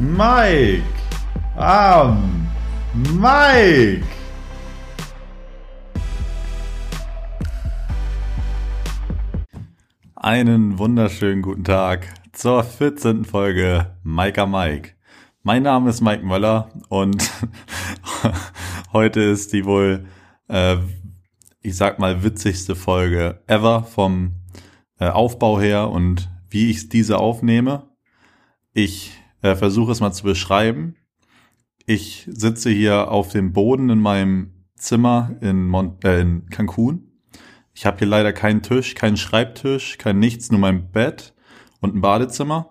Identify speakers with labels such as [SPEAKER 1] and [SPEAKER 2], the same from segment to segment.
[SPEAKER 1] Mike. Um, Mike. Einen wunderschönen guten Tag zur 14. Folge Mike Mike. Mein Name ist Mike Möller und heute ist die wohl, äh, ich sag mal, witzigste Folge ever vom äh, Aufbau her und wie ich diese aufnehme. Ich äh, versuche es mal zu beschreiben. Ich sitze hier auf dem Boden in meinem Zimmer in, Mon äh, in Cancun. Ich habe hier leider keinen Tisch, keinen Schreibtisch, kein nichts, nur mein Bett und ein Badezimmer.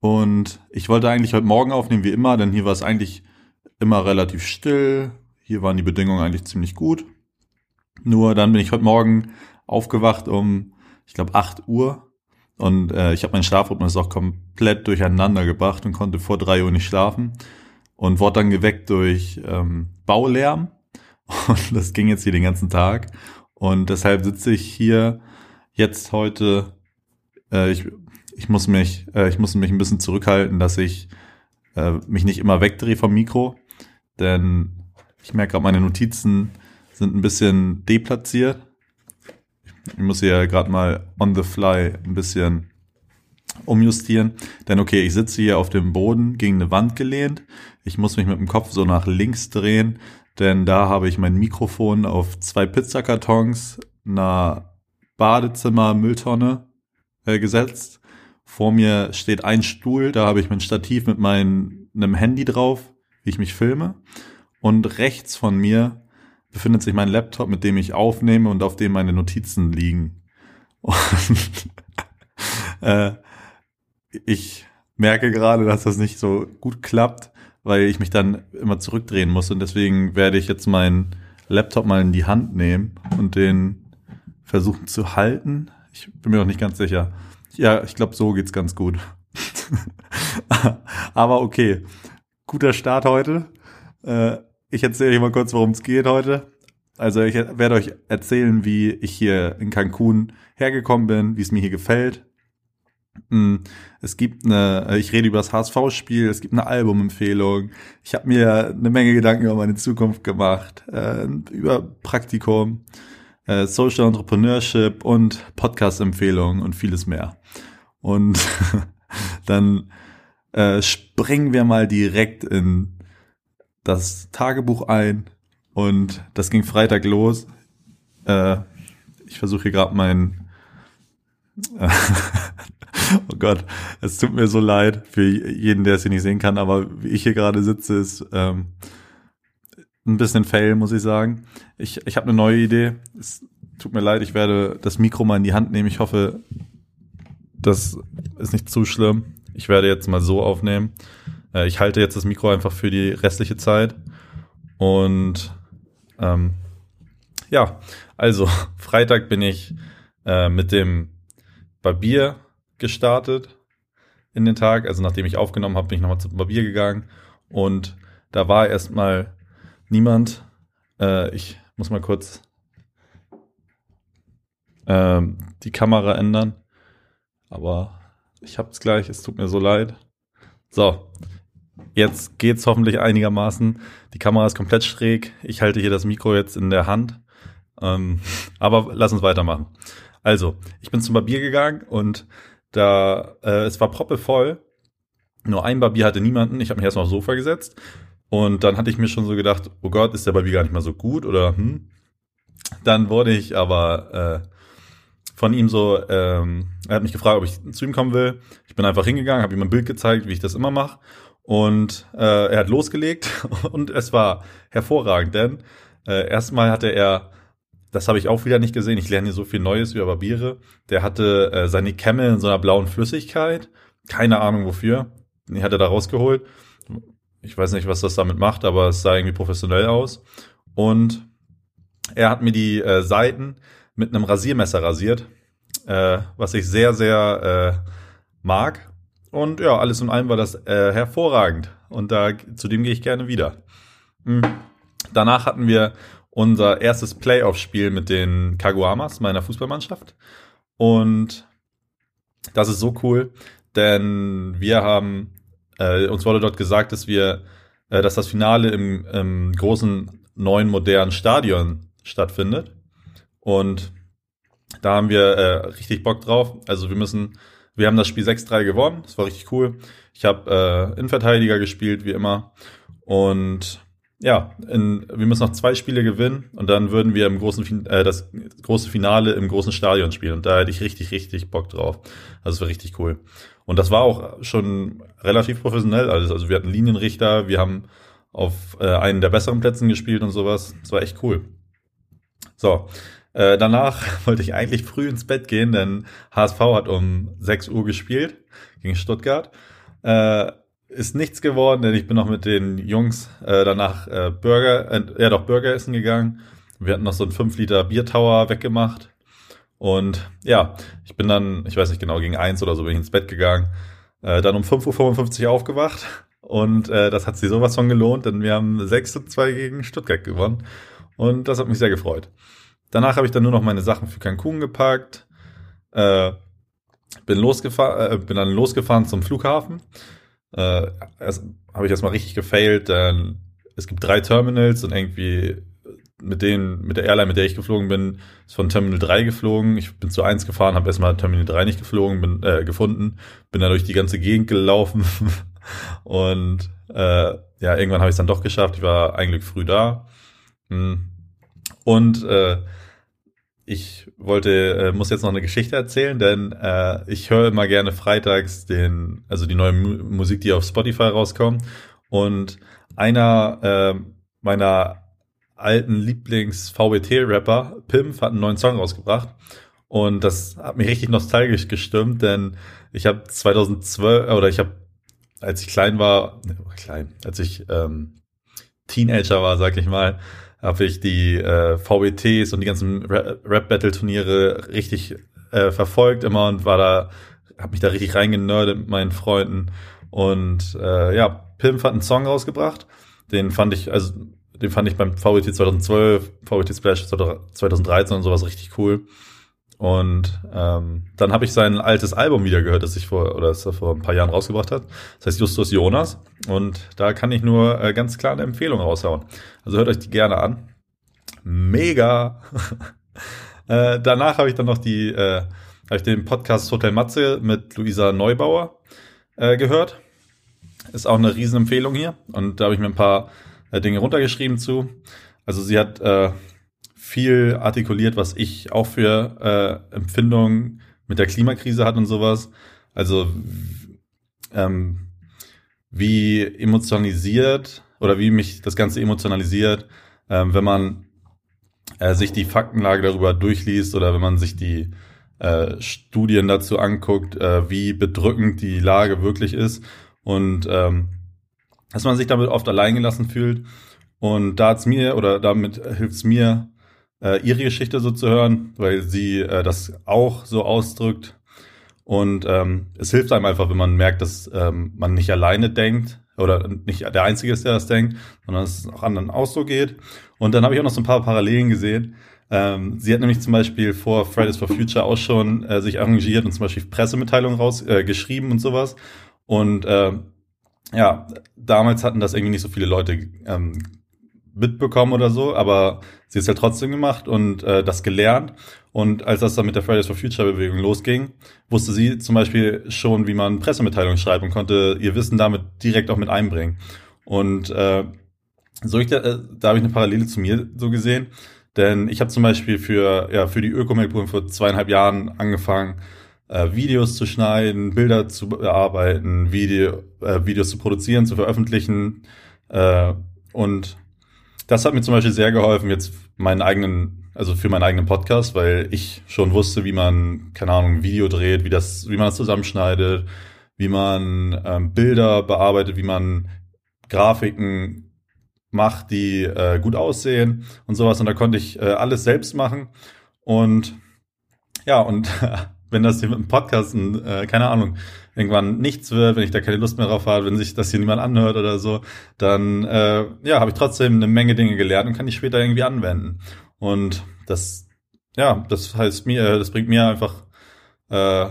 [SPEAKER 1] Und ich wollte eigentlich heute Morgen aufnehmen, wie immer, denn hier war es eigentlich immer relativ still. Hier waren die Bedingungen eigentlich ziemlich gut. Nur dann bin ich heute Morgen aufgewacht um, ich glaube, 8 Uhr und äh, ich habe meinen Schlafrhythmus auch komplett durcheinander gebracht und konnte vor drei Uhr nicht schlafen und wurde dann geweckt durch ähm, Baulärm. Und das ging jetzt hier den ganzen Tag. Und deshalb sitze ich hier jetzt heute. Äh, ich, ich muss mich, äh, ich muss mich ein bisschen zurückhalten, dass ich äh, mich nicht immer wegdrehe vom Mikro, denn ich merke gerade, meine Notizen sind ein bisschen deplatziert ich muss ja gerade mal on the fly ein bisschen umjustieren. Denn okay, ich sitze hier auf dem Boden gegen eine Wand gelehnt. Ich muss mich mit dem Kopf so nach links drehen, denn da habe ich mein Mikrofon auf zwei Pizzakartons, einer Badezimmer-Mülltonne äh, gesetzt. Vor mir steht ein Stuhl, da habe ich mein Stativ mit meinem Handy drauf, wie ich mich filme. Und rechts von mir befindet sich mein Laptop, mit dem ich aufnehme und auf dem meine Notizen liegen. Und äh, ich merke gerade, dass das nicht so gut klappt, weil ich mich dann immer zurückdrehen muss und deswegen werde ich jetzt meinen Laptop mal in die Hand nehmen und den versuchen zu halten. Ich bin mir noch nicht ganz sicher. Ja, ich glaube, so geht's ganz gut. Aber okay, guter Start heute. Äh, ich erzähle euch mal kurz, worum es geht heute. Also ich werde euch erzählen, wie ich hier in Cancun hergekommen bin, wie es mir hier gefällt. Hm, es gibt eine, ich rede über das HSV-Spiel, es gibt eine Albumempfehlung. Ich habe mir eine Menge Gedanken über meine Zukunft gemacht, äh, über Praktikum, äh, Social Entrepreneurship und Podcast-Empfehlungen und vieles mehr. Und dann äh, springen wir mal direkt in das Tagebuch ein und das ging Freitag los. Äh, ich versuche hier gerade mein äh, Oh Gott, es tut mir so leid für jeden, der es hier nicht sehen kann, aber wie ich hier gerade sitze, ist ähm, ein bisschen fail, muss ich sagen. Ich, ich habe eine neue Idee. Es tut mir leid, ich werde das Mikro mal in die Hand nehmen. Ich hoffe, das ist nicht zu schlimm. Ich werde jetzt mal so aufnehmen. Äh, ich halte jetzt das Mikro einfach für die restliche Zeit. Und ähm, ja, also Freitag bin ich äh, mit dem Barbier gestartet in den Tag. Also nachdem ich aufgenommen habe, bin ich nochmal zum Barbier gegangen und da war erstmal niemand. Äh, ich muss mal kurz äh, die Kamera ändern. Aber ich hab's gleich, es tut mir so leid. So, Jetzt geht's hoffentlich einigermaßen. Die Kamera ist komplett schräg. Ich halte hier das Mikro jetzt in der Hand. Ähm, aber lass uns weitermachen. Also, ich bin zum Barbier gegangen und da äh, es war proppevoll. Nur ein Barbier hatte niemanden. Ich habe mich erstmal aufs Sofa gesetzt und dann hatte ich mir schon so gedacht, oh Gott, ist der Barbier gar nicht mal so gut oder hm. Dann wurde ich aber äh, von ihm so, ähm, er hat mich gefragt, ob ich zu ihm kommen will. Ich bin einfach hingegangen, habe ihm ein Bild gezeigt, wie ich das immer mache und äh, er hat losgelegt und es war hervorragend, denn äh, erstmal hatte er, das habe ich auch wieder nicht gesehen, ich lerne hier so viel Neues über Barbiere, der hatte äh, seine Kämme in so einer blauen Flüssigkeit, keine Ahnung wofür, die hat er da rausgeholt. Ich weiß nicht, was das damit macht, aber es sah irgendwie professionell aus. Und er hat mir die äh, Seiten mit einem Rasiermesser rasiert, äh, was ich sehr, sehr äh, mag und ja, alles in allem war das äh, hervorragend. Und da zu dem gehe ich gerne wieder. Mhm. Danach hatten wir unser erstes Playoff-Spiel mit den Kaguamas, meiner Fußballmannschaft. Und das ist so cool, denn wir haben äh, uns wurde dort gesagt, dass wir, äh, dass das Finale im, im großen neuen modernen Stadion stattfindet. Und da haben wir äh, richtig Bock drauf. Also wir müssen, wir haben das Spiel 6-3 gewonnen. Das war richtig cool. Ich habe äh, Innenverteidiger gespielt, wie immer. Und ja, in, wir müssen noch zwei Spiele gewinnen und dann würden wir im großen äh, das große Finale im großen Stadion spielen. Und da hätte ich richtig, richtig Bock drauf. Also es war richtig cool. Und das war auch schon relativ professionell alles. Also wir hatten Linienrichter, wir haben auf äh, einen der besseren Plätzen gespielt und sowas. Das war echt cool. So, äh, danach wollte ich eigentlich früh ins Bett gehen, denn HSV hat um 6 Uhr gespielt gegen Stuttgart. Äh, ist nichts geworden, denn ich bin noch mit den Jungs äh, danach äh, Burger, äh, ja doch Burger essen gegangen. Wir hatten noch so einen 5 Liter Biertower weggemacht. Und ja, ich bin dann, ich weiß nicht genau, gegen eins oder so bin ich ins Bett gegangen. Äh, dann um 5.55 Uhr aufgewacht. Und äh, das hat sich sowas von gelohnt, denn wir haben 6 zu 2 gegen Stuttgart gewonnen. Und das hat mich sehr gefreut. Danach habe ich dann nur noch meine Sachen für Cancun gepackt. Äh, bin losgefahren, äh, bin dann losgefahren zum Flughafen. Äh, habe ich erstmal richtig gefailt, denn es gibt drei Terminals und irgendwie mit denen, mit der Airline, mit der ich geflogen bin, ist von Terminal 3 geflogen. Ich bin zu 1 gefahren, habe erstmal Terminal 3 nicht geflogen, bin äh, gefunden, bin dann durch die ganze Gegend gelaufen und äh, ja, irgendwann habe ich es dann doch geschafft. Ich war eigentlich früh da. Hm. Und äh, ich wollte, äh, muss jetzt noch eine Geschichte erzählen, denn äh, ich höre immer gerne freitags den, also die neue Mu Musik, die auf Spotify rauskommt. Und einer äh, meiner alten Lieblings-VBT-Rapper, Pimp, hat einen neuen Song rausgebracht. Und das hat mich richtig nostalgisch gestimmt, denn ich habe 2012, oder ich habe, als ich klein war, ne, klein, als ich ähm, Teenager war, sag ich mal, habe ich die äh, VBTs und die ganzen Rap-Battle-Turniere richtig äh, verfolgt immer und war da, habe mich da richtig reingenördet mit meinen Freunden. Und äh, ja, Pimp hat einen Song rausgebracht. Den fand ich, also den fand ich beim VBT 2012, VBT Splash 2013 und sowas richtig cool. Und ähm, dann habe ich sein altes Album wieder gehört, das ich vor oder das er vor ein paar Jahren rausgebracht hat. Das heißt Justus Jonas. Und da kann ich nur äh, ganz klar eine Empfehlung raushauen. Also hört euch die gerne an. Mega. äh, danach habe ich dann noch die, äh, habe ich den Podcast Hotel Matze mit Luisa Neubauer äh, gehört. Ist auch eine Riesenempfehlung hier. Und da habe ich mir ein paar äh, Dinge runtergeschrieben zu. Also sie hat äh, viel artikuliert, was ich auch für äh, Empfindungen mit der Klimakrise hat und sowas. Also ähm, wie emotionalisiert oder wie mich das Ganze emotionalisiert, ähm, wenn man äh, sich die Faktenlage darüber durchliest oder wenn man sich die äh, Studien dazu anguckt, äh, wie bedrückend die Lage wirklich ist und ähm, dass man sich damit oft alleingelassen fühlt. Und da hat's mir oder damit hilft's mir, äh, ihre Geschichte so zu hören, weil sie äh, das auch so ausdrückt. Und ähm, es hilft einem einfach, wenn man merkt, dass ähm, man nicht alleine denkt oder nicht der Einzige ist, der das denkt, sondern dass es auch anderen auch so geht. Und dann habe ich auch noch so ein paar Parallelen gesehen. Ähm, sie hat nämlich zum Beispiel vor Fridays for Future auch schon äh, sich arrangiert und zum Beispiel Pressemitteilungen rausgeschrieben äh, und sowas. Und äh, ja, damals hatten das irgendwie nicht so viele Leute ähm, mitbekommen oder so, aber sie ist ja trotzdem gemacht und äh, das gelernt. Und als das dann mit der Fridays for Future Bewegung losging, wusste sie zum Beispiel schon, wie man Pressemitteilungen schreibt und konnte ihr Wissen damit direkt auch mit einbringen. Und äh, so ich da, äh, da habe ich eine Parallele zu mir so gesehen, denn ich habe zum Beispiel für ja für die Ökomelkprüfung vor zweieinhalb Jahren angefangen, äh, Videos zu schneiden, Bilder zu bearbeiten, Video, äh, Videos zu produzieren, zu veröffentlichen äh, und das hat mir zum Beispiel sehr geholfen, jetzt meinen eigenen, also für meinen eigenen Podcast, weil ich schon wusste, wie man, keine Ahnung, ein Video dreht, wie das, wie man das zusammenschneidet, wie man ähm, Bilder bearbeitet, wie man Grafiken macht, die äh, gut aussehen und sowas. Und da konnte ich äh, alles selbst machen. Und ja, und wenn das hier mit dem Podcasten, äh, keine Ahnung, irgendwann nichts wird, wenn ich da keine Lust mehr drauf habe, wenn sich das hier niemand anhört oder so, dann äh, ja, habe ich trotzdem eine Menge Dinge gelernt und kann die später irgendwie anwenden. Und das, ja, das heißt mir, das bringt mir einfach äh,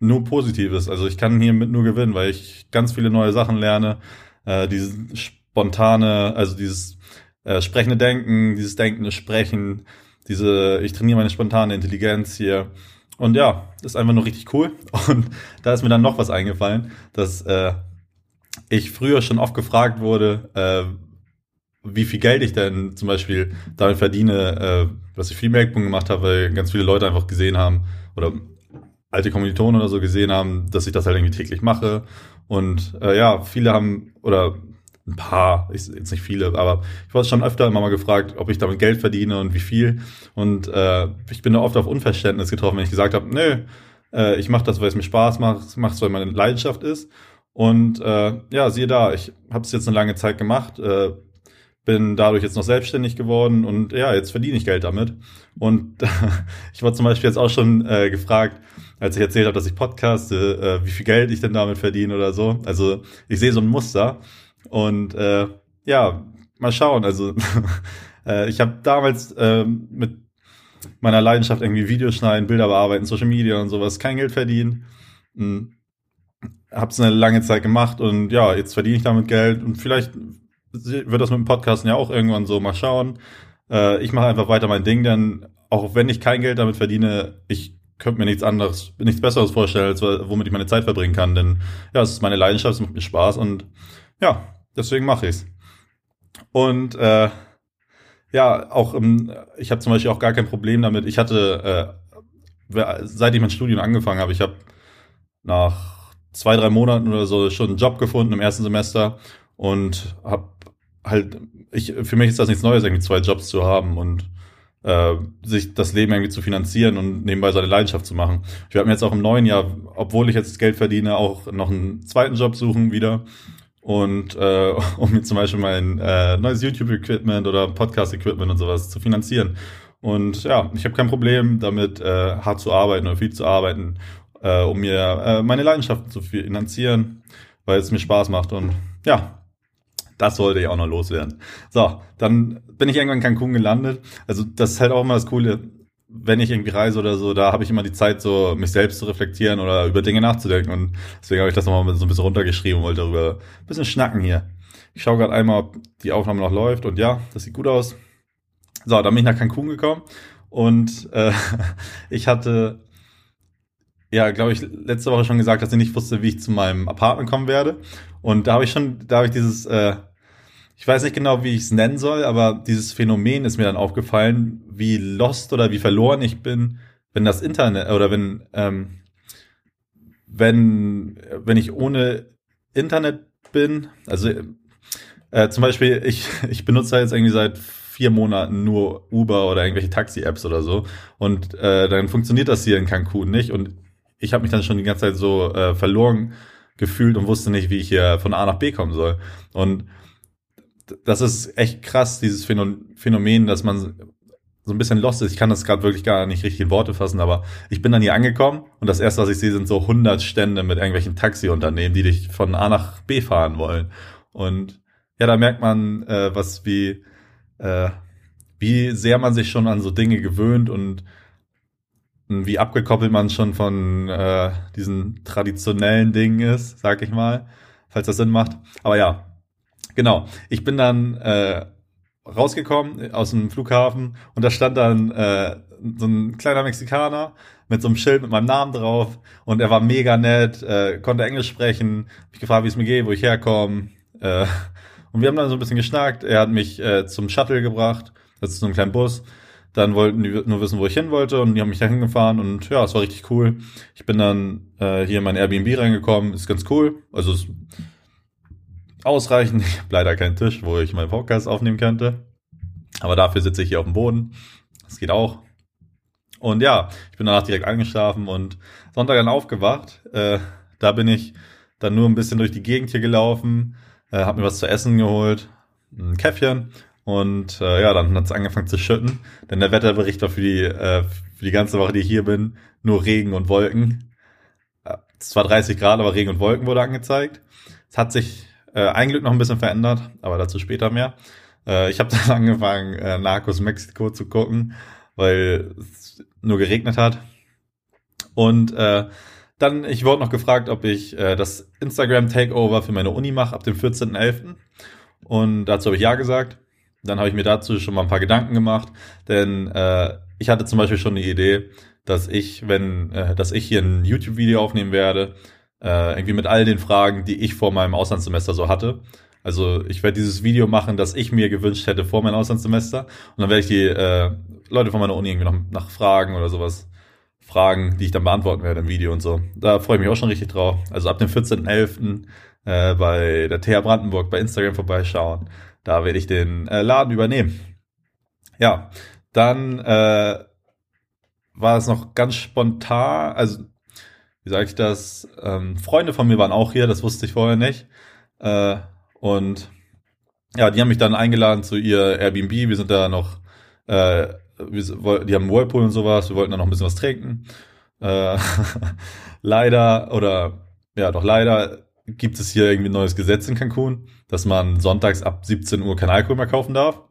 [SPEAKER 1] nur Positives. Also ich kann hiermit nur gewinnen, weil ich ganz viele neue Sachen lerne. Äh, dieses spontane, also dieses äh, sprechende Denken, dieses denkende Sprechen, diese, ich trainiere meine spontane Intelligenz hier. Und ja, ist einfach nur richtig cool. Und da ist mir dann noch was eingefallen, dass äh, ich früher schon oft gefragt wurde, äh, wie viel Geld ich denn zum Beispiel damit verdiene, äh, dass ich viel Merkpunkt gemacht habe, weil ganz viele Leute einfach gesehen haben oder alte Kommilitonen oder so gesehen haben, dass ich das halt irgendwie täglich mache. Und äh, ja, viele haben, oder ein paar, ich, jetzt nicht viele, aber ich wurde schon öfter immer mal gefragt, ob ich damit Geld verdiene und wie viel. Und äh, ich bin da oft auf Unverständnis getroffen, wenn ich gesagt habe, nö, äh, ich mache das, weil es mir Spaß macht, mache es, weil meine Leidenschaft ist. Und äh, ja, siehe da, ich habe es jetzt eine lange Zeit gemacht, äh, bin dadurch jetzt noch selbstständig geworden und ja, jetzt verdiene ich Geld damit. Und ich war zum Beispiel jetzt auch schon äh, gefragt, als ich erzählt habe, dass ich podcaste, äh, wie viel Geld ich denn damit verdiene oder so. Also ich sehe so ein Muster und äh, ja, mal schauen. Also äh, ich habe damals äh, mit meiner Leidenschaft irgendwie Videos schneiden, Bilder bearbeiten, Social Media und sowas kein Geld verdient. Hm. Hab's eine lange Zeit gemacht und ja, jetzt verdiene ich damit Geld und vielleicht wird das mit dem Podcasten ja auch irgendwann so mal schauen. Äh, ich mache einfach weiter mein Ding, denn auch wenn ich kein Geld damit verdiene, ich könnte mir nichts anderes, nichts Besseres vorstellen, als womit ich meine Zeit verbringen kann. Denn ja, es ist meine Leidenschaft, es macht mir Spaß und ja, deswegen mache ich's. Und äh, ja, auch im, ich habe zum Beispiel auch gar kein Problem damit. Ich hatte, äh, seit ich mein Studium angefangen habe, ich habe nach zwei, drei Monaten oder so schon einen Job gefunden im ersten Semester und habe halt, ich, für mich ist das nichts Neues, irgendwie zwei Jobs zu haben und äh, sich das Leben irgendwie zu finanzieren und nebenbei seine Leidenschaft zu machen. Ich werde mir jetzt auch im neuen Jahr, obwohl ich jetzt Geld verdiene, auch noch einen zweiten Job suchen wieder. Und äh, um mir zum Beispiel mein äh, neues YouTube-Equipment oder Podcast-Equipment und sowas zu finanzieren. Und ja, ich habe kein Problem damit, äh, hart zu arbeiten oder viel zu arbeiten, äh, um mir äh, meine Leidenschaften zu finanzieren, weil es mir Spaß macht. Und ja, das sollte ich auch noch loswerden. So, dann bin ich irgendwann in Cancun gelandet. Also das ist halt auch immer das Coole, wenn ich irgendwie reise oder so, da habe ich immer die Zeit, so mich selbst zu reflektieren oder über Dinge nachzudenken. Und deswegen habe ich das nochmal so ein bisschen runtergeschrieben und wollte darüber ein bisschen schnacken hier. Ich schaue gerade einmal, ob die Aufnahme noch läuft und ja, das sieht gut aus. So, dann bin ich nach Cancun gekommen und äh, ich hatte ja, glaube ich, letzte Woche schon gesagt, dass ich nicht wusste, wie ich zu meinem Apartment kommen werde. Und da habe ich schon, da habe ich dieses äh, ich weiß nicht genau, wie ich es nennen soll, aber dieses Phänomen ist mir dann aufgefallen, wie lost oder wie verloren ich bin, wenn das Internet oder wenn ähm, wenn wenn ich ohne Internet bin. Also äh, zum Beispiel ich ich benutze jetzt irgendwie seit vier Monaten nur Uber oder irgendwelche Taxi-Apps oder so. Und äh, dann funktioniert das hier in Cancun nicht. Und ich habe mich dann schon die ganze Zeit so äh, verloren gefühlt und wusste nicht, wie ich hier von A nach B kommen soll. Und das ist echt krass, dieses Phänomen, dass man so ein bisschen lost ist. Ich kann das gerade wirklich gar nicht richtig in Worte fassen, aber ich bin dann hier angekommen und das erste, was ich sehe, sind so 100 Stände mit irgendwelchen Taxiunternehmen, die dich von A nach B fahren wollen. Und ja, da merkt man, äh, was wie, äh, wie sehr man sich schon an so Dinge gewöhnt und wie abgekoppelt man schon von äh, diesen traditionellen Dingen ist, sag ich mal, falls das Sinn macht. Aber ja, Genau. Ich bin dann äh, rausgekommen aus dem Flughafen und da stand dann äh, so ein kleiner Mexikaner mit so einem Schild mit meinem Namen drauf und er war mega nett, äh, konnte Englisch sprechen, hab ich gefragt, wie es mir geht, wo ich herkomme. Äh, und wir haben dann so ein bisschen geschnackt. Er hat mich äh, zum Shuttle gebracht, das ist so ein kleiner Bus. Dann wollten die nur wissen, wo ich hin wollte und die haben mich dahin gefahren und ja, es war richtig cool. Ich bin dann äh, hier in mein Airbnb reingekommen, ist ganz cool. Also es ausreichend. Ich habe leider keinen Tisch, wo ich meinen Podcast aufnehmen könnte. Aber dafür sitze ich hier auf dem Boden. Das geht auch. Und ja, ich bin danach direkt eingeschlafen und Sonntag dann aufgewacht. Äh, da bin ich dann nur ein bisschen durch die Gegend hier gelaufen, äh, habe mir was zu essen geholt, ein Käffchen und äh, ja, dann hat es angefangen zu schütten, denn der Wetterbericht war für die, äh, für die ganze Woche, die ich hier bin, nur Regen und Wolken. Äh, es war 30 Grad, aber Regen und Wolken wurde angezeigt. Es hat sich äh, ein Glück noch ein bisschen verändert, aber dazu später mehr. Äh, ich habe dann angefangen, äh, Narcos Mexiko zu gucken, weil es nur geregnet hat. Und äh, dann, ich wurde noch gefragt, ob ich äh, das Instagram-Takeover für meine Uni mache ab dem 14.11. Und dazu habe ich ja gesagt. Dann habe ich mir dazu schon mal ein paar Gedanken gemacht, denn äh, ich hatte zum Beispiel schon die Idee, dass ich, wenn, äh, dass ich hier ein YouTube-Video aufnehmen werde, äh, irgendwie mit all den Fragen, die ich vor meinem Auslandssemester so hatte. Also ich werde dieses Video machen, das ich mir gewünscht hätte vor meinem Auslandssemester. Und dann werde ich die äh, Leute von meiner Uni irgendwie noch nach Fragen oder sowas fragen, die ich dann beantworten werde im Video und so. Da freue ich mich auch schon richtig drauf. Also ab dem 14.11. Äh, bei der TH Brandenburg bei Instagram vorbeischauen. Da werde ich den äh, Laden übernehmen. Ja, dann äh, war es noch ganz spontan, also wie sage ich das? Ähm, Freunde von mir waren auch hier, das wusste ich vorher nicht. Äh, und ja, die haben mich dann eingeladen zu ihr Airbnb. Wir sind da noch, äh, wir, die haben Whirlpool und sowas. Wir wollten da noch ein bisschen was trinken. Äh, leider, oder ja, doch leider gibt es hier irgendwie ein neues Gesetz in Cancun, dass man sonntags ab 17 Uhr kein Alkohol mehr kaufen darf.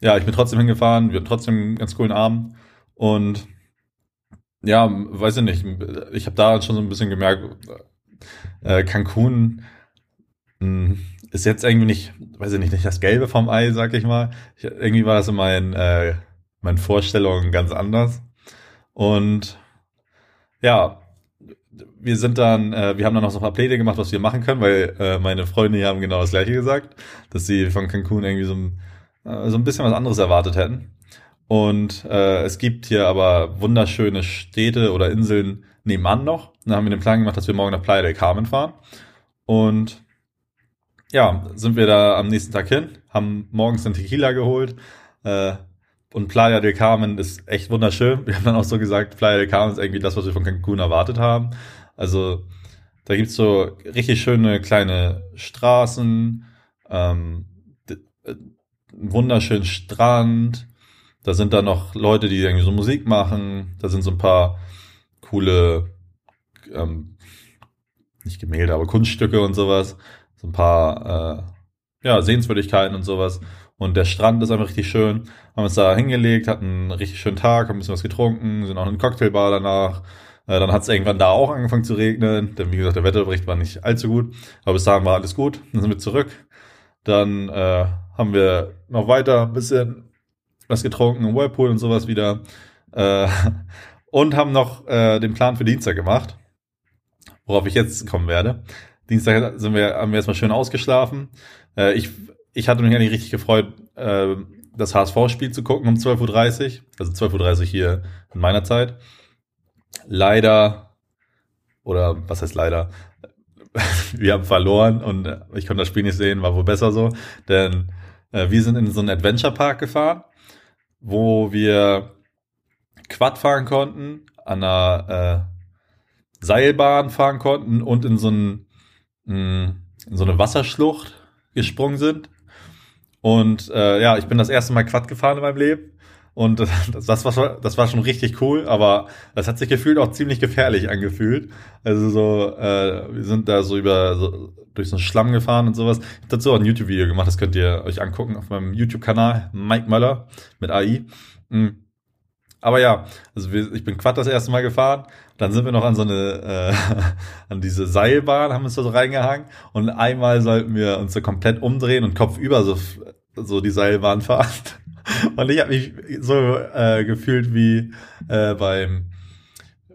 [SPEAKER 1] Ja, ich bin trotzdem hingefahren. Wir hatten trotzdem einen ganz coolen Abend. Und ja, weiß ich nicht. Ich habe da schon so ein bisschen gemerkt, äh, Cancun mh, hm, ist jetzt irgendwie nicht, weiß ich nicht, nicht das Gelbe vom Ei, sag ich mal. Ich, irgendwie war das in meinen, äh, meinen Vorstellungen ganz anders. Und ja, wir sind dann, äh, wir haben dann noch so ein paar Pläne gemacht, was wir machen können, weil äh, meine Freunde hier haben genau das gleiche gesagt, dass sie von Cancun irgendwie so, äh, so ein bisschen was anderes erwartet hätten. Und äh, es gibt hier aber wunderschöne Städte oder Inseln nebenan noch. Dann haben wir den Plan gemacht, dass wir morgen nach Playa del Carmen fahren. Und ja, sind wir da am nächsten Tag hin, haben morgens einen Tequila geholt. Äh, und Playa del Carmen ist echt wunderschön. Wir haben dann auch so gesagt, Playa del Carmen ist irgendwie das, was wir von Cancun erwartet haben. Also da gibt's so richtig schöne kleine Straßen, ähm, äh, wunderschönen Strand, da sind da noch Leute, die irgendwie so Musik machen. Da sind so ein paar coole, ähm, nicht Gemälde, aber Kunststücke und sowas. So ein paar, äh, ja, Sehenswürdigkeiten und sowas. Und der Strand ist einfach richtig schön. Haben uns da hingelegt, hatten einen richtig schönen Tag, haben ein bisschen was getrunken, sind auch in eine Cocktailbar danach. Äh, dann hat es irgendwann da auch angefangen zu regnen, denn wie gesagt, der Wetterbericht war nicht allzu gut. Aber bis dahin war alles gut. Dann sind wir zurück. Dann äh, haben wir noch weiter ein bisschen was getrunken im Whirlpool und sowas wieder. Äh, und haben noch äh, den Plan für Dienstag gemacht, worauf ich jetzt kommen werde. Dienstag sind wir, haben wir erstmal schön ausgeschlafen. Äh, ich, ich hatte mich eigentlich richtig gefreut, äh, das HSV-Spiel zu gucken um 12.30 Uhr. Also 12.30 Uhr hier in meiner Zeit. Leider, oder was heißt leider, wir haben verloren und ich konnte das Spiel nicht sehen, war wohl besser so. Denn äh, wir sind in so einen Adventure-Park gefahren wo wir Quad fahren konnten, an einer äh, Seilbahn fahren konnten und in so, ein, mh, mm, in so eine Wasserschlucht gesprungen sind. Und äh, ja, ich bin das erste Mal Quad gefahren in meinem Leben. Und das, war, das war schon richtig cool, aber das hat sich gefühlt auch ziemlich gefährlich angefühlt. Also so, äh, wir sind da so über so, durch so einen Schlamm gefahren und sowas. Ich habe dazu auch ein YouTube-Video gemacht, das könnt ihr euch angucken auf meinem YouTube-Kanal, Mike Möller mit AI. Mhm. Aber ja, also wir, ich bin Quad das erste Mal gefahren. Dann sind wir noch an so eine, äh, an diese Seilbahn, haben uns da so reingehangen. Und einmal sollten wir uns so komplett umdrehen und kopfüber so, so die Seilbahn fahren. Und ich habe mich so äh, gefühlt wie äh, beim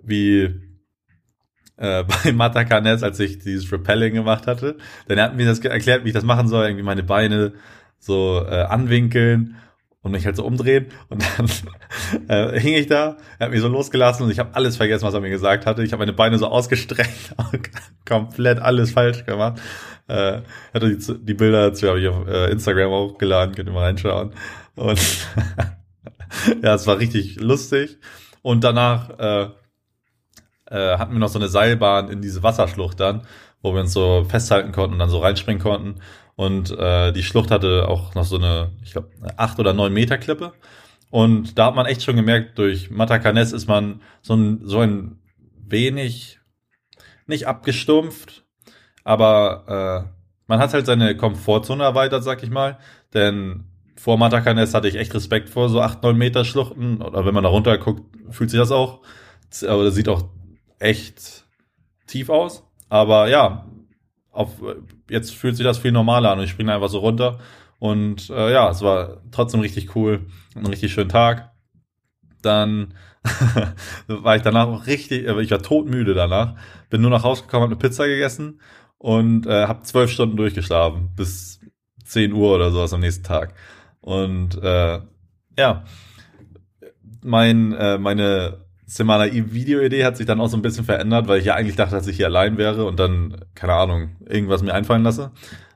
[SPEAKER 1] wie äh, bei Matakanes, als ich dieses Repelling gemacht hatte. Denn er hat mir das erklärt, wie ich das machen soll, irgendwie meine Beine so äh, anwinkeln und mich halt so umdrehen. Und dann äh, hing ich da, er hat mich so losgelassen und ich habe alles vergessen, was er mir gesagt hatte. Ich habe meine Beine so ausgestreckt und komplett alles falsch gemacht. Äh, hatte die, die Bilder dazu habe ich auf äh, Instagram hochgeladen, könnt ihr mal reinschauen. Und ja, es war richtig lustig. Und danach äh, äh, hatten wir noch so eine Seilbahn in diese Wasserschlucht dann, wo wir uns so festhalten konnten und dann so reinspringen konnten. Und äh, die Schlucht hatte auch noch so eine, ich glaube, acht oder neun Meter Klippe. Und da hat man echt schon gemerkt, durch Matacanes ist man so ein, so ein wenig, nicht abgestumpft, aber äh, man hat halt seine Komfortzone erweitert, sag ich mal. Denn vor Matacanes hatte ich echt Respekt vor so 8, 9 Meter Schluchten. Oder wenn man da runter guckt, fühlt sich das auch. Aber das sieht auch echt tief aus. Aber ja, auf, jetzt fühlt sich das viel normaler an und ich springe einfach so runter. Und äh, ja, es war trotzdem richtig cool, ein richtig schönen Tag. Dann war ich danach auch richtig, äh, ich war todmüde danach, bin nur nach Hause gekommen, habe eine Pizza gegessen und äh, habe zwölf Stunden durchgeschlafen bis 10 Uhr oder sowas am nächsten Tag. Und äh, ja, mein, äh, meine Semana Video-Idee hat sich dann auch so ein bisschen verändert, weil ich ja eigentlich dachte, dass ich hier allein wäre und dann, keine Ahnung, irgendwas mir einfallen lasse.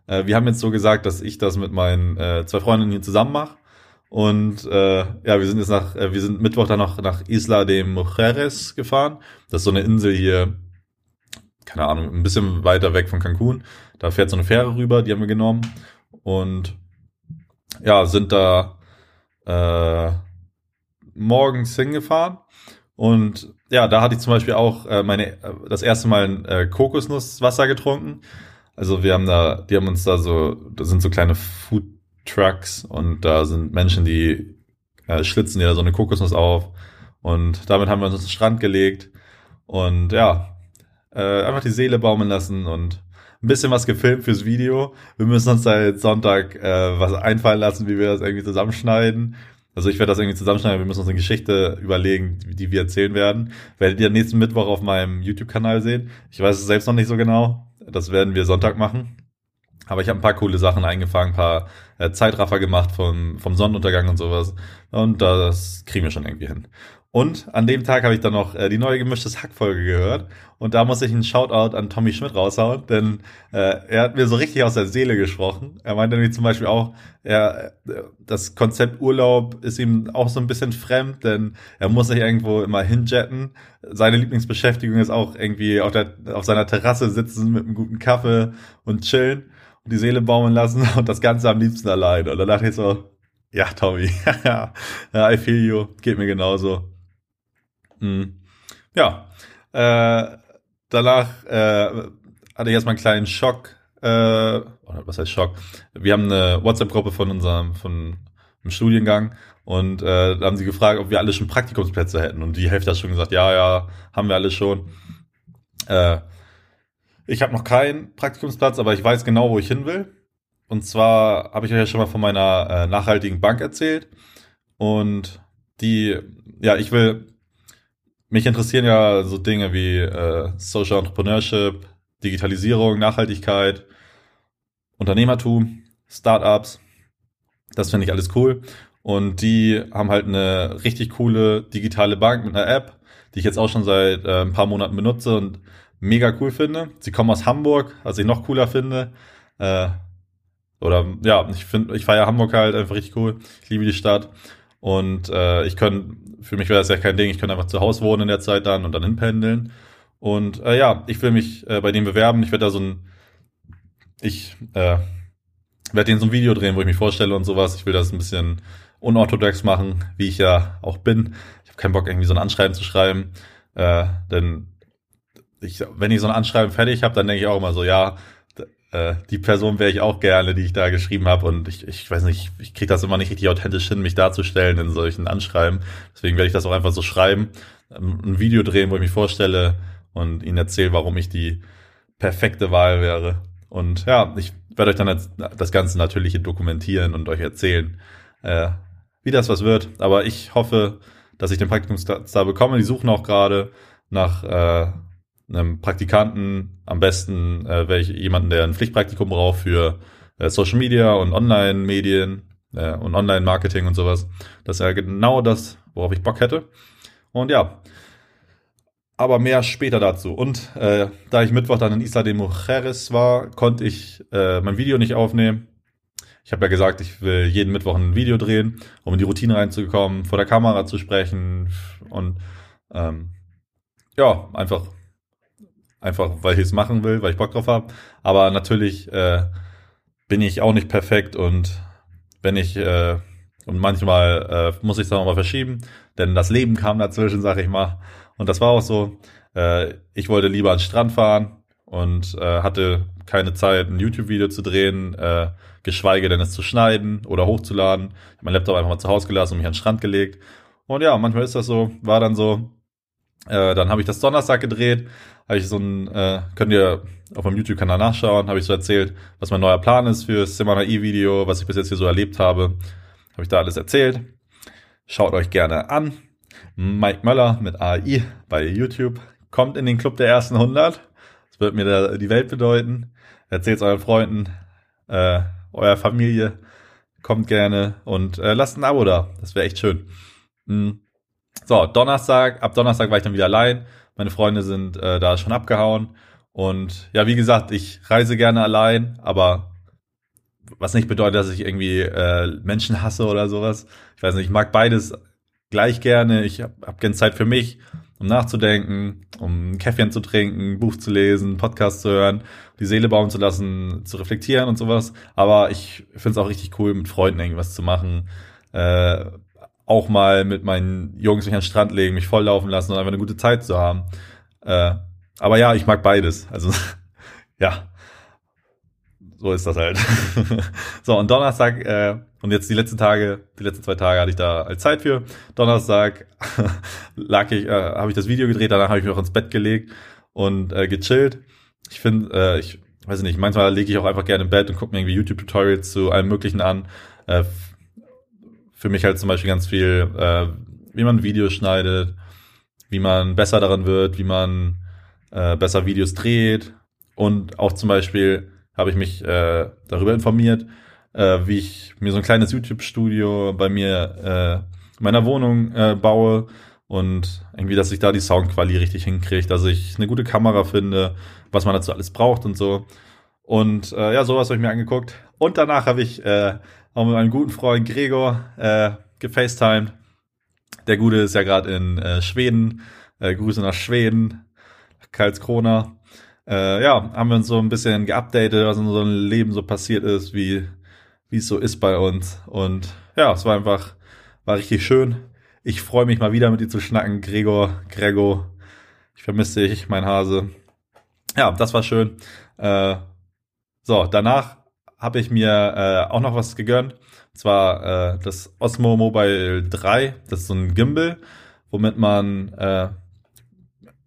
[SPEAKER 1] Äh, wir haben jetzt so gesagt, dass ich das mit meinen äh, zwei Freundinnen hier zusammen mache. Und äh, ja, wir sind jetzt nach, äh, wir sind Mittwoch dann noch nach Isla de Mujeres gefahren. Das ist so eine Insel hier, keine Ahnung, ein bisschen weiter weg von Cancun. Da fährt so eine Fähre rüber, die haben wir genommen. Und ja, sind da äh, morgens hingefahren. Und ja, da hatte ich zum Beispiel auch äh, meine äh, das erste Mal äh, Kokosnusswasser getrunken. Also wir haben da, die haben uns da so, da sind so kleine Food Trucks und da sind Menschen, die äh, schlitzen da so eine Kokosnuss auf. Und damit haben wir uns auf den Strand gelegt und ja, äh, einfach die Seele baumeln lassen und ein bisschen was gefilmt fürs Video. Wir müssen uns da jetzt Sonntag äh, was einfallen lassen, wie wir das irgendwie zusammenschneiden. Also ich werde das irgendwie zusammenschneiden. Wir müssen uns eine Geschichte überlegen, die wir erzählen werden. Werdet ihr nächsten Mittwoch auf meinem YouTube-Kanal sehen. Ich weiß es selbst noch nicht so genau. Das werden wir Sonntag machen. Aber ich habe ein paar coole Sachen eingefangen, ein paar äh, Zeitraffer gemacht vom, vom Sonnenuntergang und sowas. Und das kriegen wir schon irgendwie hin. Und an dem Tag habe ich dann noch äh, die neue gemischtes Hack-Folge gehört. Und da muss ich einen Shoutout an Tommy Schmidt raushauen, denn äh, er hat mir so richtig aus der Seele gesprochen. Er meinte nämlich zum Beispiel auch, er, äh, das Konzept Urlaub ist ihm auch so ein bisschen fremd, denn er muss sich irgendwo immer hinjetten. Seine Lieblingsbeschäftigung ist auch irgendwie auf, der, auf seiner Terrasse sitzen mit einem guten Kaffee und chillen und die Seele baumeln lassen und das Ganze am liebsten allein. Und da dachte ich so, ja, Tommy, ja, I feel you, geht mir genauso. Hm. Ja, äh, danach äh, hatte ich erstmal einen kleinen Schock. Äh, was heißt Schock? Wir haben eine WhatsApp-Gruppe von unserem von einem Studiengang und äh, da haben sie gefragt, ob wir alle schon Praktikumsplätze hätten und die Hälfte hat schon gesagt, ja, ja, haben wir alle schon. Äh, ich habe noch keinen Praktikumsplatz, aber ich weiß genau, wo ich hin will. Und zwar habe ich euch ja schon mal von meiner äh, nachhaltigen Bank erzählt und die, ja, ich will mich interessieren ja so Dinge wie äh, Social Entrepreneurship, Digitalisierung, Nachhaltigkeit, Unternehmertum, Startups. Das finde ich alles cool. Und die haben halt eine richtig coole digitale Bank mit einer App, die ich jetzt auch schon seit äh, ein paar Monaten benutze und mega cool finde. Sie kommen aus Hamburg, was ich noch cooler finde. Äh, oder ja, ich finde, ich feiere Hamburg halt einfach richtig cool. Ich liebe die Stadt. Und äh, ich kann, für mich wäre das ja kein Ding, ich könnte einfach zu Hause wohnen in der Zeit dann und dann hinpendeln. Und äh, ja, ich will mich äh, bei denen bewerben. Ich werde da so ein, ich äh, werde denen so ein Video drehen, wo ich mich vorstelle und sowas. Ich will das ein bisschen unorthodox machen, wie ich ja auch bin. Ich habe keinen Bock, irgendwie so ein Anschreiben zu schreiben. Äh, denn ich, wenn ich so ein Anschreiben fertig habe, dann denke ich auch immer so, ja, äh, die Person wäre ich auch gerne, die ich da geschrieben habe. Und ich, ich weiß nicht, ich kriege das immer nicht richtig authentisch hin, mich darzustellen in solchen Anschreiben. Deswegen werde ich das auch einfach so schreiben, ähm, ein Video drehen, wo ich mich vorstelle und ihnen erzähle, warum ich die perfekte Wahl wäre. Und ja, ich werde euch dann das Ganze natürlich dokumentieren und euch erzählen, äh, wie das was wird. Aber ich hoffe, dass ich den Praktikumstar bekomme. Die suchen auch gerade nach äh, einem Praktikanten, am besten äh, ich jemanden, der ein Pflichtpraktikum braucht für äh, Social Media und Online-Medien äh, und Online-Marketing und sowas. Das ist ja genau das, worauf ich Bock hätte. Und ja, aber mehr später dazu. Und äh, da ich Mittwoch dann in Isla de Mujeres war, konnte ich äh, mein Video nicht aufnehmen. Ich habe ja gesagt, ich will jeden Mittwoch ein Video drehen, um in die Routine reinzukommen, vor der Kamera zu sprechen und ähm, ja, einfach einfach weil ich es machen will, weil ich Bock drauf habe. Aber natürlich äh, bin ich auch nicht perfekt und wenn ich äh, und manchmal äh, muss ich es auch mal verschieben, denn das Leben kam dazwischen, sag ich mal. Und das war auch so. Äh, ich wollte lieber an den Strand fahren und äh, hatte keine Zeit, ein YouTube-Video zu drehen, äh, geschweige denn es zu schneiden oder hochzuladen. Ich habe meinen Laptop einfach mal zu Hause gelassen und mich an den Strand gelegt. Und ja, manchmal ist das so, war dann so. Äh, dann habe ich das Donnerstag gedreht, habe ich so ein, äh, könnt ihr auf meinem YouTube-Kanal nachschauen, habe ich so erzählt, was mein neuer Plan ist für das Semana-E-Video, was ich bis jetzt hier so erlebt habe. Habe ich da alles erzählt. Schaut euch gerne an. Mike Möller mit AI bei YouTube. Kommt in den Club der ersten 100. Das wird mir die Welt bedeuten. Erzählt es euren Freunden, äh, eurer Familie. Kommt gerne und äh, lasst ein Abo da. Das wäre echt schön. Mhm. So, Donnerstag. Ab Donnerstag war ich dann wieder allein. Meine Freunde sind äh, da schon abgehauen. Und ja, wie gesagt, ich reise gerne allein, aber was nicht bedeutet, dass ich irgendwie äh, Menschen hasse oder sowas. Ich weiß nicht, ich mag beides gleich gerne. Ich habe hab gerne Zeit für mich, um nachzudenken, um ein Käffchen zu trinken, Buch zu lesen, Podcast zu hören, die Seele bauen zu lassen, zu reflektieren und sowas. Aber ich finde es auch richtig cool, mit Freunden irgendwas zu machen. Äh, auch mal mit meinen Jungs mich an den Strand legen, mich volllaufen lassen und einfach eine gute Zeit zu haben. Äh, aber ja, ich mag beides. Also ja, so ist das halt. so, und Donnerstag, äh, und jetzt die letzten Tage, die letzten zwei Tage hatte ich da als Zeit für. Donnerstag lag ich, äh, habe ich das Video gedreht, danach habe ich mich auch ins Bett gelegt und äh, gechillt. Ich finde, äh, ich weiß nicht, manchmal lege ich auch einfach gerne im Bett und gucke mir irgendwie YouTube-Tutorials zu allem Möglichen an. Äh, für mich halt zum Beispiel ganz viel, äh, wie man Videos schneidet, wie man besser daran wird, wie man äh, besser Videos dreht und auch zum Beispiel habe ich mich äh, darüber informiert, äh, wie ich mir so ein kleines YouTube-Studio bei mir äh, in meiner Wohnung äh, baue und irgendwie, dass ich da die Soundqualität richtig hinkriege, dass ich eine gute Kamera finde, was man dazu alles braucht und so. Und äh, ja, sowas habe ich mir angeguckt. Und danach habe ich äh, auch mit meinem guten Freund Gregor äh, gefacetimed. Der Gute ist ja gerade in äh, Schweden. Äh, Grüße nach Schweden, Karlskrona äh, ja, haben wir uns so ein bisschen geupdatet, was in unserem Leben so passiert ist, wie wie es so ist bei uns. Und ja, es war einfach, war richtig schön. Ich freue mich mal wieder mit dir zu schnacken, Gregor, Gregor. Ich vermisse dich, mein Hase. Ja, das war schön. Äh, so, danach habe ich mir äh, auch noch was gegönnt. Und zwar äh, das Osmo Mobile 3. Das ist so ein Gimbal, womit man äh,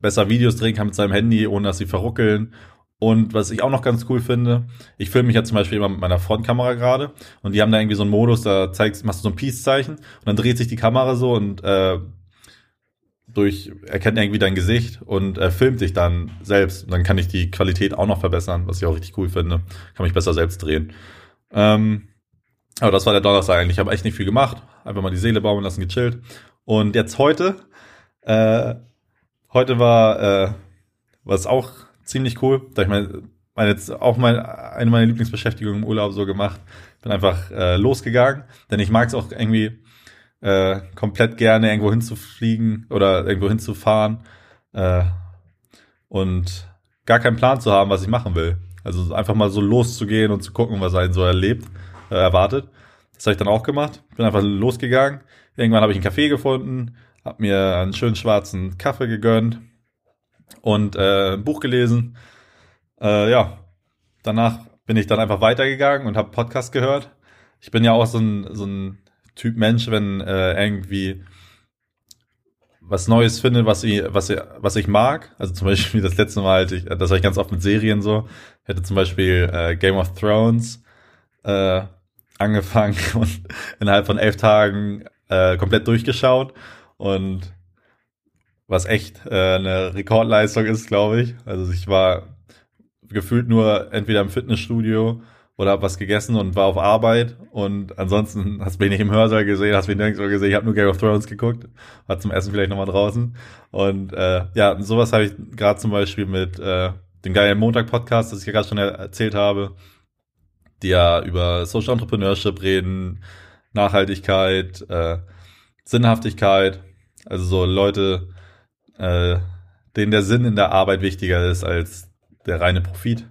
[SPEAKER 1] besser Videos drehen kann mit seinem Handy, ohne dass sie verruckeln. Und was ich auch noch ganz cool finde, ich filme mich ja zum Beispiel immer mit meiner Frontkamera gerade und die haben da irgendwie so einen Modus, da zeigst, machst du so ein Peace-Zeichen und dann dreht sich die Kamera so und äh, durch erkennt irgendwie dein Gesicht und äh, filmt dich dann selbst. Und dann kann ich die Qualität auch noch verbessern, was ich auch richtig cool finde. Kann mich besser selbst drehen. Ähm, aber das war der Donnerstag eigentlich. Ich habe echt nicht viel gemacht. Einfach mal die Seele bauen lassen, gechillt. Und jetzt heute äh, Heute war äh, was auch ziemlich cool. Da ich meine, meine jetzt auch mal eine meiner Lieblingsbeschäftigungen im Urlaub so gemacht. Bin einfach äh, losgegangen, denn ich mag es auch irgendwie äh, komplett gerne irgendwo hinzufliegen oder irgendwo hinzufahren äh, und gar keinen Plan zu haben, was ich machen will. Also einfach mal so loszugehen und zu gucken, was einen so erlebt, äh, erwartet. Das habe ich dann auch gemacht. Bin einfach losgegangen. Irgendwann habe ich einen Café gefunden, hab mir einen schönen schwarzen Kaffee gegönnt und äh, ein Buch gelesen. Äh, ja, danach bin ich dann einfach weitergegangen und habe Podcast gehört. Ich bin ja auch so ein, so ein Typ Mensch, wenn äh, irgendwie was Neues finde, was ich, was ich, was ich mag. Also zum Beispiel das letzte Mal, halt, ich, das habe ich ganz oft mit Serien so. Ich hätte zum Beispiel äh, Game of Thrones äh, angefangen und innerhalb von elf Tagen äh, komplett durchgeschaut. Und was echt äh, eine Rekordleistung ist, glaube ich. Also ich war gefühlt nur entweder im Fitnessstudio oder habe was gegessen und war auf Arbeit. Und ansonsten hast du mich nicht im Hörsaal gesehen, hast mich nirgendwo gesehen, ich habe nur Game of Thrones geguckt, war zum Essen vielleicht nochmal draußen. Und äh, ja, sowas habe ich gerade zum Beispiel mit äh, dem geilen Montag-Podcast, das ich ja gerade schon erzählt habe, die ja über Social Entrepreneurship reden, Nachhaltigkeit, äh, Sinnhaftigkeit. Also so Leute, äh, denen der Sinn in der Arbeit wichtiger ist als der reine Profit,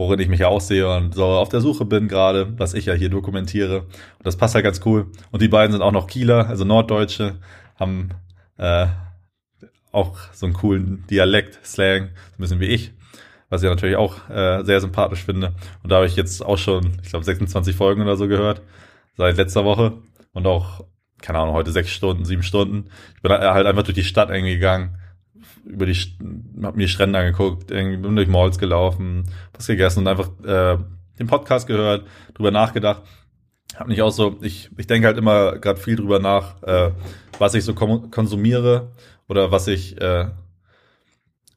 [SPEAKER 1] worin ich mich ja auch sehe und so auf der Suche bin gerade, was ich ja hier dokumentiere. Und das passt halt ganz cool. Und die beiden sind auch noch Kieler, also Norddeutsche, haben äh, auch so einen coolen Dialekt, Slang, so ein bisschen wie ich, was ich natürlich auch äh, sehr sympathisch finde. Und da habe ich jetzt auch schon, ich glaube, 26 Folgen oder so gehört, seit letzter Woche und auch keine Ahnung, heute sechs Stunden, sieben Stunden. Ich bin halt einfach durch die Stadt irgendwie gegangen, über die, hab mir die Strände angeguckt, bin durch Malls gelaufen, was gegessen und einfach äh, den Podcast gehört, drüber nachgedacht. Hab nicht auch so, ich, ich denke halt immer gerade viel drüber nach, äh, was ich so konsumiere oder was ich, äh,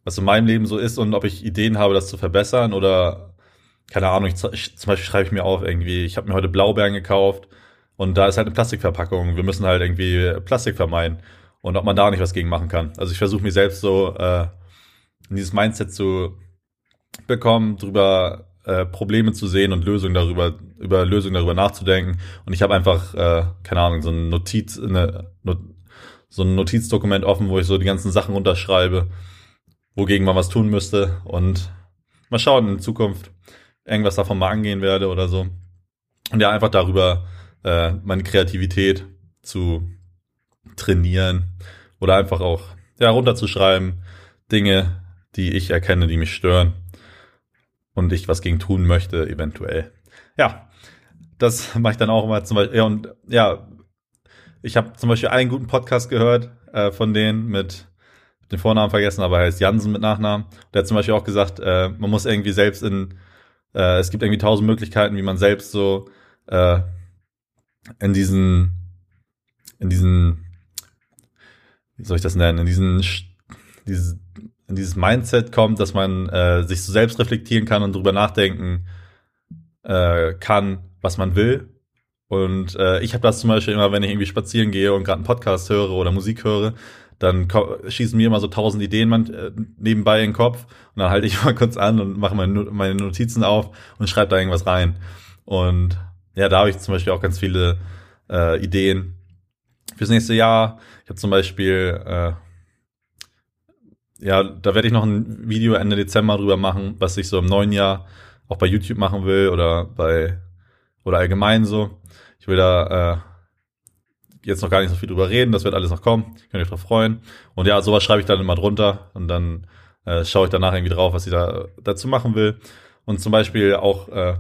[SPEAKER 1] was in meinem Leben so ist und ob ich Ideen habe, das zu verbessern oder keine Ahnung, ich, ich zum Beispiel schreibe ich mir auf irgendwie, ich habe mir heute Blaubeeren gekauft und da ist halt eine Plastikverpackung. Wir müssen halt irgendwie Plastik vermeiden und ob man da nicht was gegen machen kann. Also ich versuche mir selbst so äh, in dieses Mindset zu bekommen, drüber äh, Probleme zu sehen und Lösungen darüber, über Lösungen darüber nachzudenken. Und ich habe einfach, äh, keine Ahnung, so ein Notiz, eine, so ein Notizdokument offen, wo ich so die ganzen Sachen unterschreibe, wogegen man was tun müsste. Und mal schauen in Zukunft irgendwas davon mal angehen werde oder so. Und ja, einfach darüber äh, meine Kreativität zu trainieren oder einfach auch ja, runterzuschreiben, Dinge, die ich erkenne, die mich stören und ich was gegen tun möchte, eventuell. Ja, das mache ich dann auch immer zum Beispiel. Ja, und ja, ich habe zum Beispiel einen guten Podcast gehört äh, von denen mit den Vornamen vergessen, aber er heißt Jansen mit Nachnamen. Der hat zum Beispiel auch gesagt, äh, man muss irgendwie selbst in, äh, es gibt irgendwie tausend Möglichkeiten, wie man selbst so äh, in diesen, in diesen wie soll ich das nennen, in diesen, dieses, in dieses Mindset kommt, dass man äh, sich so selbst reflektieren kann und drüber nachdenken äh, kann, was man will. Und äh, ich habe das zum Beispiel immer, wenn ich irgendwie spazieren gehe und gerade einen Podcast höre oder Musik höre, dann schießen mir immer so tausend Ideen man, äh, nebenbei in den Kopf und dann halte ich mal kurz an und mache meine, meine Notizen auf und schreibe da irgendwas rein. Und ja, da habe ich zum Beispiel auch ganz viele äh, Ideen, fürs nächste Jahr. Ich habe zum Beispiel, äh, ja, da werde ich noch ein Video Ende Dezember drüber machen, was ich so im neuen Jahr auch bei YouTube machen will oder bei oder allgemein so. Ich will da äh, jetzt noch gar nicht so viel drüber reden, das wird alles noch kommen. Könnt ihr euch drauf freuen. Und ja, sowas schreibe ich dann immer drunter und dann äh, schaue ich danach irgendwie drauf, was ich da dazu machen will. Und zum Beispiel auch, äh,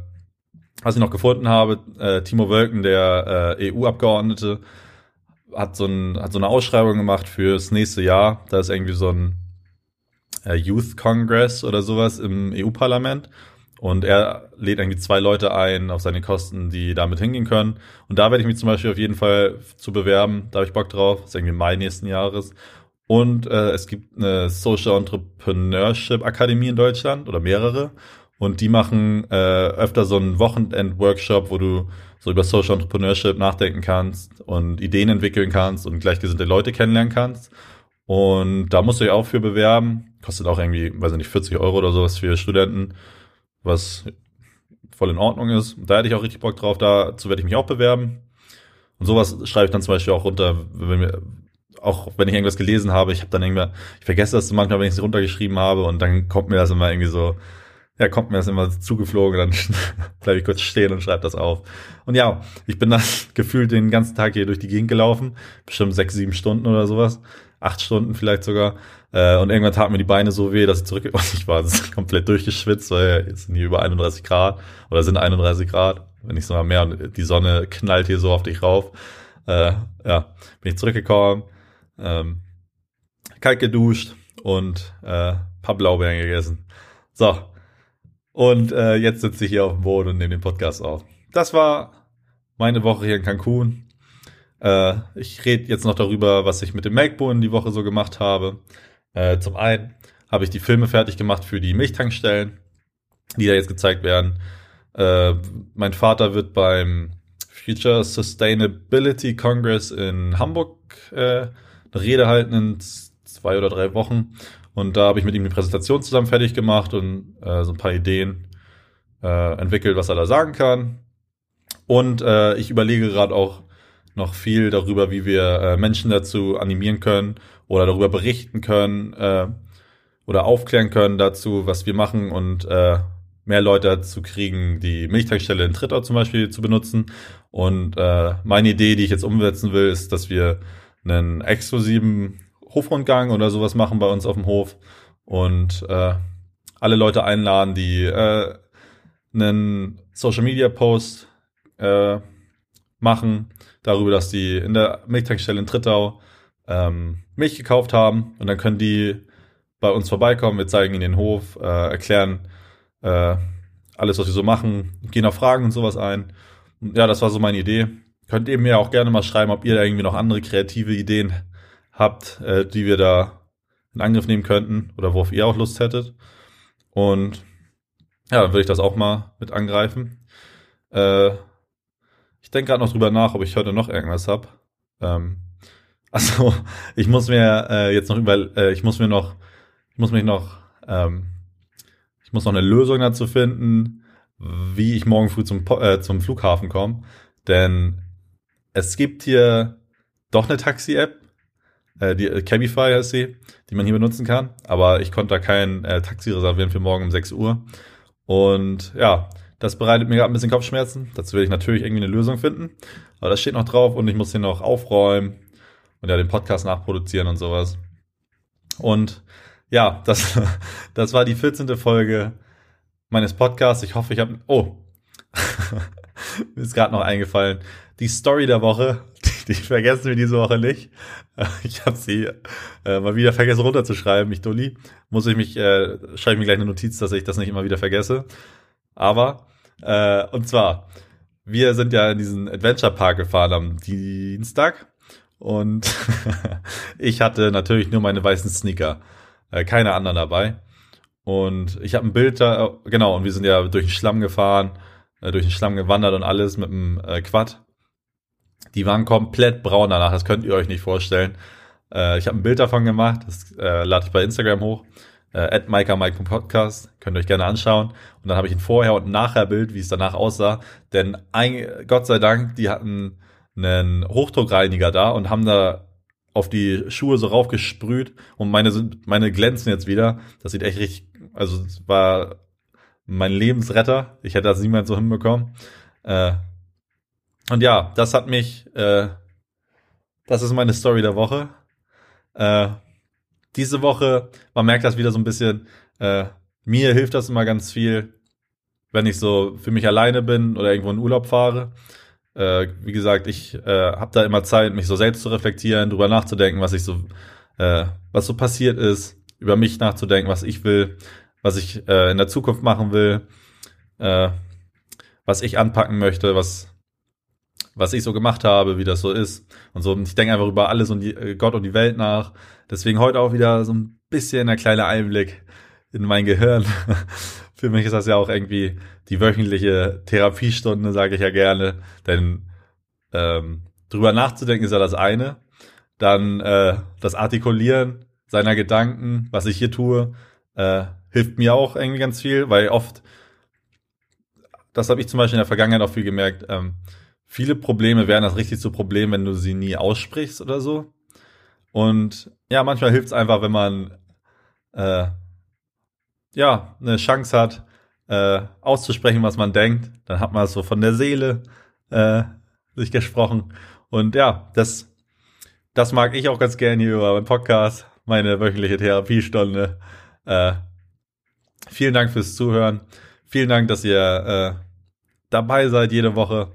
[SPEAKER 1] was ich noch gefunden habe, äh, Timo Wölken, der äh, EU-Abgeordnete, hat so, ein, hat so eine Ausschreibung gemacht fürs nächste Jahr. Da ist irgendwie so ein äh, Youth Congress oder sowas im EU-Parlament. Und er lädt irgendwie zwei Leute ein auf seine Kosten, die damit hingehen können. Und da werde ich mich zum Beispiel auf jeden Fall zu bewerben. Da habe ich Bock drauf. Das ist irgendwie Mai nächsten Jahres. Und äh, es gibt eine Social Entrepreneurship Akademie in Deutschland oder mehrere. Und die machen äh, öfter so einen Wochenend-Workshop, wo du so über Social Entrepreneurship nachdenken kannst und Ideen entwickeln kannst und gleichgesinnte Leute kennenlernen kannst. Und da musst du dich auch für bewerben. Kostet auch irgendwie, weiß ich nicht, 40 Euro oder sowas für Studenten, was voll in Ordnung ist. Da hätte ich auch richtig Bock drauf, dazu werde ich mich auch bewerben. Und sowas schreibe ich dann zum Beispiel auch runter, wenn wir, auch wenn ich irgendwas gelesen habe, ich habe dann irgendwie, ich vergesse das manchmal, wenn ich es runtergeschrieben habe und dann kommt mir das immer irgendwie so, ja, kommt mir das immer zugeflogen, dann bleibe ich kurz stehen und schreibe das auf. Und ja, ich bin dann gefühlt den ganzen Tag hier durch die Gegend gelaufen, bestimmt sechs, sieben Stunden oder sowas, acht Stunden vielleicht sogar. Äh, und irgendwann taten mir die Beine so weh, dass ich zurück, und ich war komplett durchgeschwitzt, weil jetzt sind hier über 31 Grad oder sind 31 Grad, wenn nicht sogar mehr, und die Sonne knallt hier so auf dich rauf. Äh, ja, bin ich zurückgekommen, ähm, kalt geduscht und äh, paar Blaubeeren gegessen. So, und äh, jetzt sitze ich hier auf dem Boden und nehme den Podcast auf. Das war meine Woche hier in Cancun. Äh, ich rede jetzt noch darüber, was ich mit dem MacBook die Woche so gemacht habe. Äh, zum einen habe ich die Filme fertig gemacht für die Milchtankstellen, die da jetzt gezeigt werden. Äh, mein Vater wird beim Future Sustainability Congress in Hamburg äh, eine Rede halten in zwei oder drei Wochen. Und da habe ich mit ihm die Präsentation zusammen fertig gemacht und äh, so ein paar Ideen äh, entwickelt, was er da sagen kann. Und äh, ich überlege gerade auch noch viel darüber, wie wir äh, Menschen dazu animieren können oder darüber berichten können äh, oder aufklären können dazu, was wir machen und äh, mehr Leute dazu kriegen, die Milchtankstelle in Trittau zum Beispiel zu benutzen. Und äh, meine Idee, die ich jetzt umsetzen will, ist, dass wir einen exklusiven Hofrundgang oder sowas machen bei uns auf dem Hof und äh, alle Leute einladen, die äh, einen Social Media Post äh, machen, darüber, dass die in der Milchtankstelle in Trittau ähm, Milch gekauft haben und dann können die bei uns vorbeikommen, wir zeigen ihnen den Hof, äh, erklären äh, alles, was wir so machen, gehen auf Fragen und sowas ein. Und ja, das war so meine Idee. Könnt ihr mir auch gerne mal schreiben, ob ihr da irgendwie noch andere kreative Ideen habt, äh, die wir da in Angriff nehmen könnten oder worauf ihr auch Lust hättet. Und ja, dann würde ich das auch mal mit angreifen. Äh, ich denke gerade noch drüber nach, ob ich heute noch irgendwas habe. Ähm, also ich muss mir äh, jetzt noch über, äh, ich muss mir noch, ich muss mich noch, ähm, ich muss noch eine Lösung dazu finden, wie ich morgen früh zum, äh, zum Flughafen komme. Denn es gibt hier doch eine Taxi-App, äh, die äh, Cabify heißt sie, die man hier benutzen kann. Aber ich konnte da kein äh, Taxi reservieren für morgen um 6 Uhr. Und ja, das bereitet mir gerade ein bisschen Kopfschmerzen. Dazu will ich natürlich irgendwie eine Lösung finden. Aber das steht noch drauf und ich muss hier noch aufräumen und ja den Podcast nachproduzieren und sowas. Und ja, das, das war die 14. Folge meines Podcasts. Ich hoffe, ich habe. Oh, mir ist gerade noch eingefallen. Die Story der Woche, die, vergessen wir diese Woche nicht. Ich habe sie äh, mal wieder vergessen runterzuschreiben, mich Dulli. Muss ich mich, äh, schreibe ich mir gleich eine Notiz, dass ich das nicht immer wieder vergesse. Aber, äh, und zwar, wir sind ja in diesen Adventure Park gefahren am Dienstag und ich hatte natürlich nur meine weißen Sneaker, äh, keine anderen dabei. Und ich habe ein Bild da, genau, und wir sind ja durch den Schlamm gefahren, äh, durch den Schlamm gewandert und alles mit dem äh, Quad. Die waren komplett braun danach, das könnt ihr euch nicht vorstellen. Äh, ich habe ein Bild davon gemacht, das äh, lade ich bei Instagram hoch. Äh, at Podcast, könnt ihr euch gerne anschauen. Und dann habe ich ein Vorher- und Nachher-Bild, wie es danach aussah. Denn ein, Gott sei Dank, die hatten einen Hochdruckreiniger da und haben da auf die Schuhe so raufgesprüht und meine meine glänzen jetzt wieder. Das sieht echt richtig, also es war mein Lebensretter. Ich hätte das niemals so hinbekommen. Äh, und ja, das hat mich, äh, das ist meine Story der Woche. Äh, diese Woche, man merkt das wieder so ein bisschen, äh, mir hilft das immer ganz viel, wenn ich so für mich alleine bin oder irgendwo in Urlaub fahre. Äh, wie gesagt, ich äh, habe da immer Zeit, mich so selbst zu reflektieren, drüber nachzudenken, was ich so, äh, was so passiert ist, über mich nachzudenken, was ich will, was ich äh, in der Zukunft machen will, äh, was ich anpacken möchte, was was ich so gemacht habe, wie das so ist und so. Und ich denke einfach über alles und die, äh, Gott und die Welt nach. Deswegen heute auch wieder so ein bisschen ein kleiner Einblick in mein Gehirn. Für mich ist das ja auch irgendwie die wöchentliche Therapiestunde, sage ich ja gerne. Denn ähm, drüber nachzudenken ist ja das eine. Dann äh, das Artikulieren seiner Gedanken, was ich hier tue, äh, hilft mir auch irgendwie ganz viel, weil oft, das habe ich zum Beispiel in der Vergangenheit auch viel gemerkt, ähm, viele Probleme werden das richtig zu Problem, wenn du sie nie aussprichst oder so. Und ja, manchmal hilft es einfach, wenn man äh, ja eine Chance hat, äh, auszusprechen, was man denkt. Dann hat man es so von der Seele äh, sich gesprochen. Und ja, das, das mag ich auch ganz gerne hier über meinen Podcast, meine wöchentliche Therapiestunde. Äh, vielen Dank fürs Zuhören. Vielen Dank, dass ihr äh, dabei seid jede Woche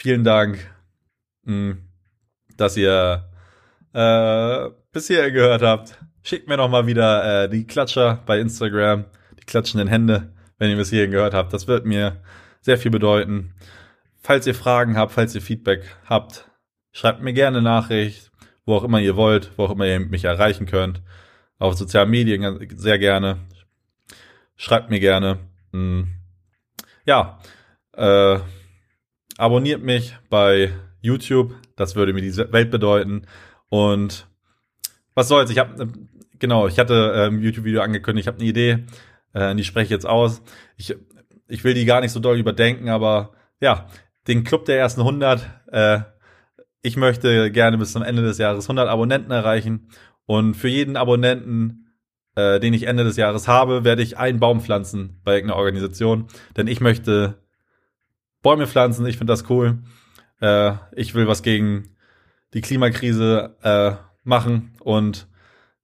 [SPEAKER 1] vielen Dank, hm, dass ihr äh, bis hierher gehört habt. Schickt mir noch mal wieder äh, die Klatscher bei Instagram, die klatschenden Hände, wenn ihr bis hierhin gehört habt. Das wird mir sehr viel bedeuten. Falls ihr Fragen habt, falls ihr Feedback habt, schreibt mir gerne Nachricht, wo auch immer ihr wollt, wo auch immer ihr mich erreichen könnt. Auf sozialen Medien sehr gerne. Schreibt mir gerne. Hm. Ja, äh, abonniert mich bei YouTube, das würde mir die Welt bedeuten. Und was soll's, ich habe, genau, ich hatte ähm, YouTube-Video angekündigt, ich habe eine Idee, äh, die spreche ich jetzt aus. Ich, ich will die gar nicht so doll überdenken, aber ja, den Club der ersten 100, äh, ich möchte gerne bis zum Ende des Jahres 100 Abonnenten erreichen. Und für jeden Abonnenten, äh, den ich Ende des Jahres habe, werde ich einen Baum pflanzen bei irgendeiner Organisation. Denn ich möchte Bäume pflanzen, ich finde das cool. Äh, ich will was gegen die Klimakrise äh, machen und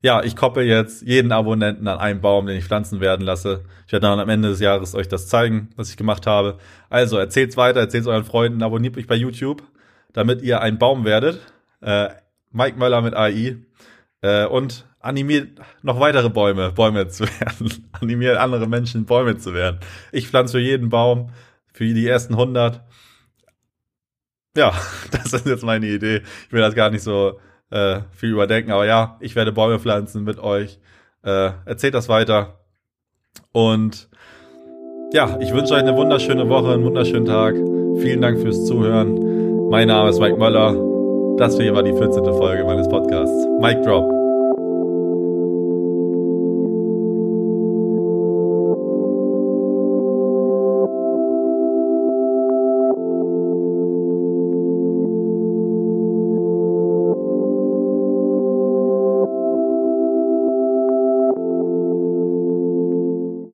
[SPEAKER 1] ja, ich koppel jetzt jeden Abonnenten an einen Baum, den ich pflanzen werden lasse. Ich werde dann am Ende des Jahres euch das zeigen, was ich gemacht habe. Also erzählt's weiter, erzählt's euren Freunden, abonniert mich bei YouTube, damit ihr ein Baum werdet. Äh, Mike Möller mit AI. Äh, und animiert noch weitere Bäume, Bäume zu werden. animiert andere Menschen, Bäume zu werden. Ich pflanze für jeden Baum, für die ersten 100. Ja, das ist jetzt meine Idee. Ich will das gar nicht so äh, viel überdenken, aber ja, ich werde Bäume pflanzen mit euch. Äh, erzählt das weiter. Und ja, ich wünsche euch eine wunderschöne Woche, einen wunderschönen Tag. Vielen Dank fürs Zuhören. Mein Name ist Mike Möller. Das hier war die 14. Folge meines Podcasts. Mike Drop.